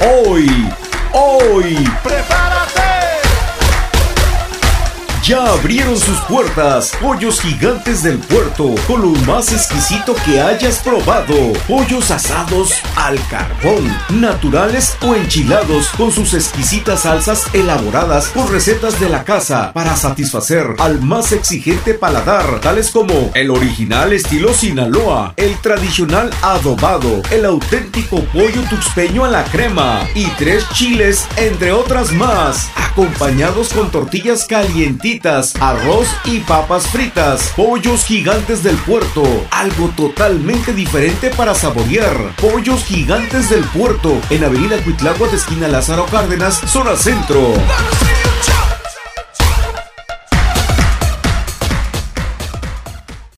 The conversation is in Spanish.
Hoy, hoy, ¡Prepárate! Ya abrieron sus puertas. Pollos gigantes del puerto, con lo más exquisito que hayas probado. Pollos asados al carbón, naturales o enchilados, con sus exquisitas salsas elaboradas por recetas de la casa para satisfacer al más exigente paladar, tales como el original estilo Sinaloa, el tradicional adobado, el auténtico pollo tuxpeño a la crema y tres chiles, entre otras más, acompañados con tortillas calientitas, arroz y papas fritas, pollos gigantes del puerto, algo totalmente diferente para saborear. Pollos gigantes del puerto, en Avenida Cuitlagua de esquina Lázaro Cárdenas, zona centro.